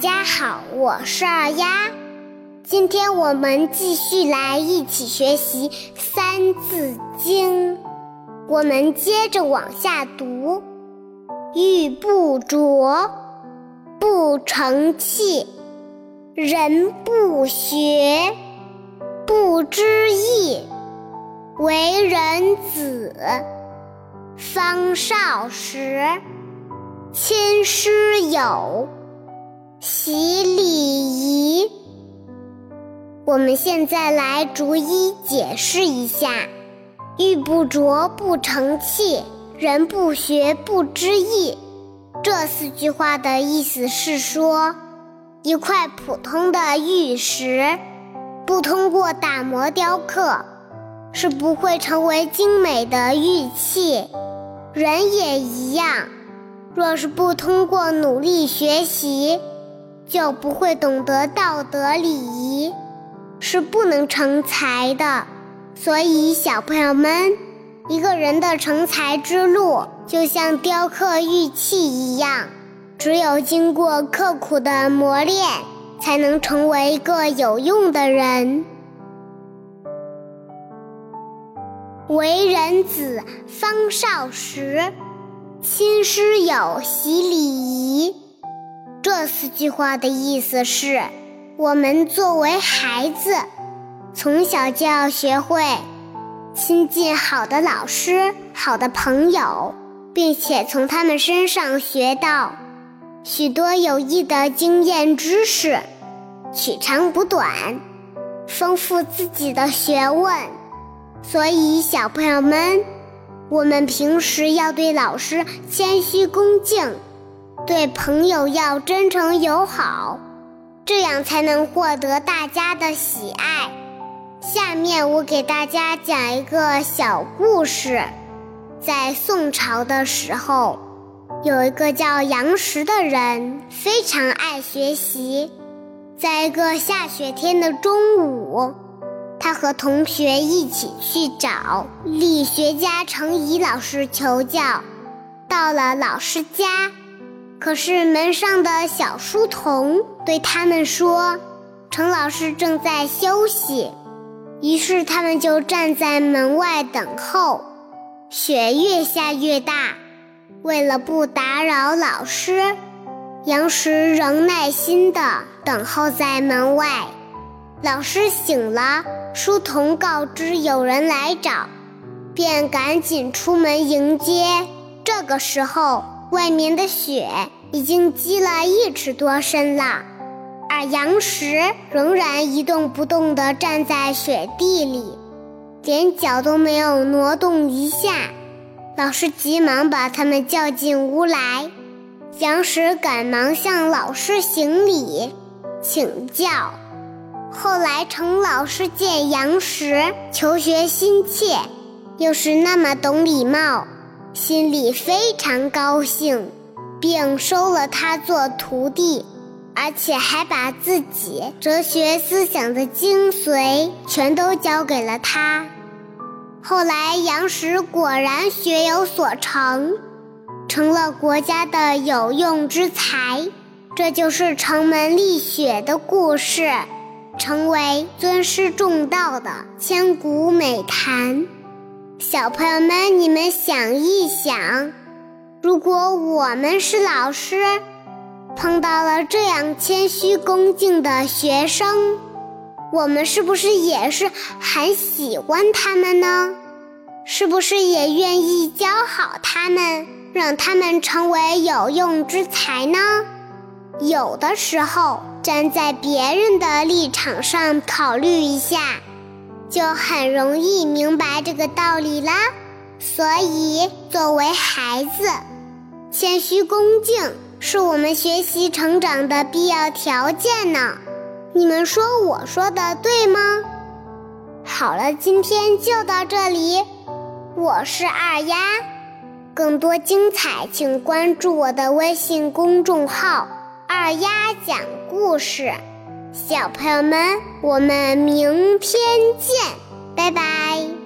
家好，我是二丫。今天我们继续来一起学习《三字经》，我们接着往下读：玉不琢，不成器；人不学，不知义。为人子，方少时，亲师友。习礼仪。我们现在来逐一解释一下：“玉不琢不成器，人不学不知义。”这四句话的意思是说，一块普通的玉石，不通过打磨雕刻，是不会成为精美的玉器。人也一样，若是不通过努力学习，就不会懂得道德礼仪，是不能成才的。所以，小朋友们，一个人的成才之路就像雕刻玉器一样，只有经过刻苦的磨练，才能成为一个有用的人。为人子，方少时，亲师友，习礼仪。这四句话的意思是：我们作为孩子，从小就要学会亲近好的老师、好的朋友，并且从他们身上学到许多有益的经验知识，取长补短，丰富自己的学问。所以，小朋友们，我们平时要对老师谦虚恭敬。对朋友要真诚友好，这样才能获得大家的喜爱。下面我给大家讲一个小故事。在宋朝的时候，有一个叫杨时的人，非常爱学习。在一个下雪天的中午，他和同学一起去找理学家程颐老师求教。到了老师家。可是门上的小书童对他们说：“程老师正在休息。”于是他们就站在门外等候。雪越下越大，为了不打扰老师，杨时仍耐心地等候在门外。老师醒了，书童告知有人来找，便赶紧出门迎接。这个时候。外面的雪已经积了一尺多深了，而杨石仍然一动不动地站在雪地里，连脚都没有挪动一下。老师急忙把他们叫进屋来，杨石赶忙向老师行礼请教。后来程老师见杨石求学心切，又是那么懂礼貌。心里非常高兴，并收了他做徒弟，而且还把自己哲学思想的精髓全都教给了他。后来，杨时果然学有所成，成了国家的有用之才。这就是城门立雪的故事，成为尊师重道的千古美谈。小朋友们，你们想一想，如果我们是老师，碰到了这样谦虚恭敬的学生，我们是不是也是很喜欢他们呢？是不是也愿意教好他们，让他们成为有用之才呢？有的时候，站在别人的立场上考虑一下。就很容易明白这个道理啦。所以，作为孩子，谦虚恭敬是我们学习成长的必要条件呢。你们说我说的对吗？好了，今天就到这里。我是二丫，更多精彩请关注我的微信公众号“二丫讲故事”。小朋友们，我们明天见，拜拜。